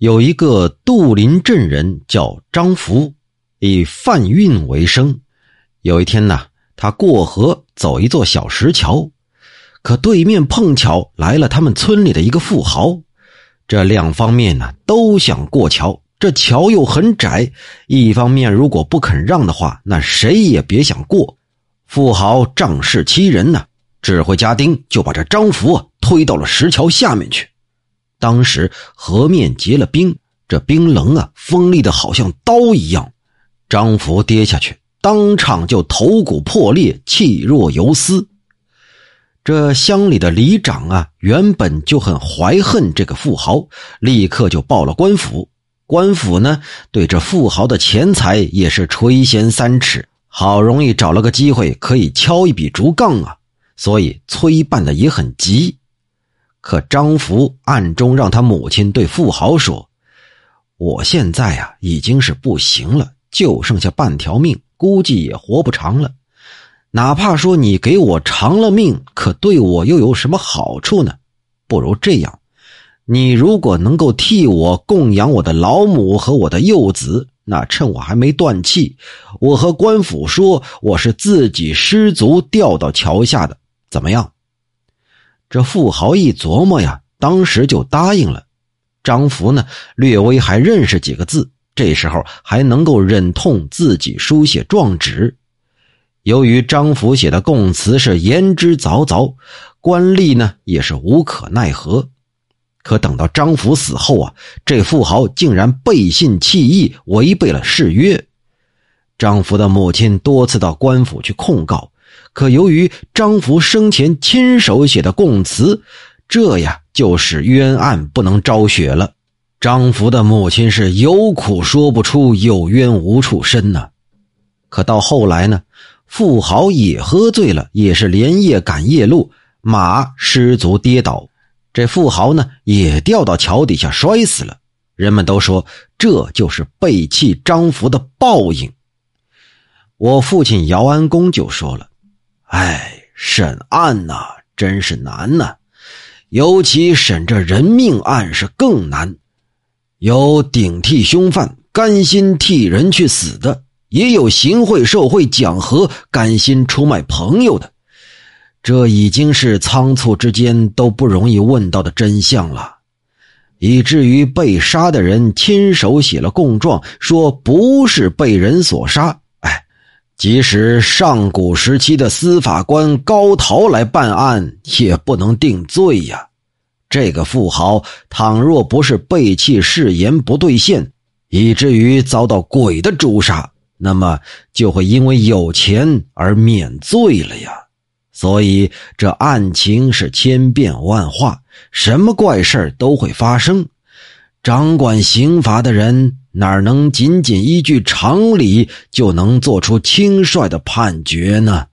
有一个杜林镇人叫张福，以贩运为生。有一天呢，他过河走一座小石桥，可对面碰巧来了他们村里的一个富豪。这两方面呢都想过桥，这桥又很窄，一方面如果不肯让的话，那谁也别想过。富豪仗势欺人呢，指挥家丁就把这张福推到了石桥下面去。当时河面结了冰，这冰棱啊锋利的好像刀一样。张福跌下去，当场就头骨破裂，气若游丝。这乡里的里长啊，原本就很怀恨这个富豪，立刻就报了官府。官府呢，对这富豪的钱财也是垂涎三尺，好容易找了个机会可以敲一笔竹杠啊，所以催办的也很急。可张福暗中让他母亲对富豪说：“我现在啊已经是不行了，就剩下半条命，估计也活不长了。哪怕说你给我偿了命，可对我又有什么好处呢？不如这样，你如果能够替我供养我的老母和我的幼子，那趁我还没断气，我和官府说我是自己失足掉到桥下的，怎么样？”这富豪一琢磨呀，当时就答应了。张福呢，略微还认识几个字，这时候还能够忍痛自己书写状纸。由于张福写的供词是言之凿凿，官吏呢也是无可奈何。可等到张福死后啊，这富豪竟然背信弃义，违背了誓约。张福的母亲多次到官府去控告。可由于张福生前亲手写的供词，这呀就使冤案不能昭雪了。张福的母亲是有苦说不出，有冤无处伸呐。可到后来呢，富豪也喝醉了，也是连夜赶夜路，马失足跌倒，这富豪呢也掉到桥底下摔死了。人们都说这就是背弃张福的报应。我父亲姚安公就说了。哎，审案呐，真是难呐，尤其审这人命案是更难。有顶替凶犯，甘心替人去死的；也有行贿受贿讲和，甘心出卖朋友的。这已经是仓促之间都不容易问到的真相了，以至于被杀的人亲手写了供状，说不是被人所杀。即使上古时期的司法官高陶来办案，也不能定罪呀。这个富豪倘若不是背弃誓言不兑现，以至于遭到鬼的诛杀，那么就会因为有钱而免罪了呀。所以这案情是千变万化，什么怪事都会发生。掌管刑罚的人。哪能仅仅依据常理就能做出轻率的判决呢？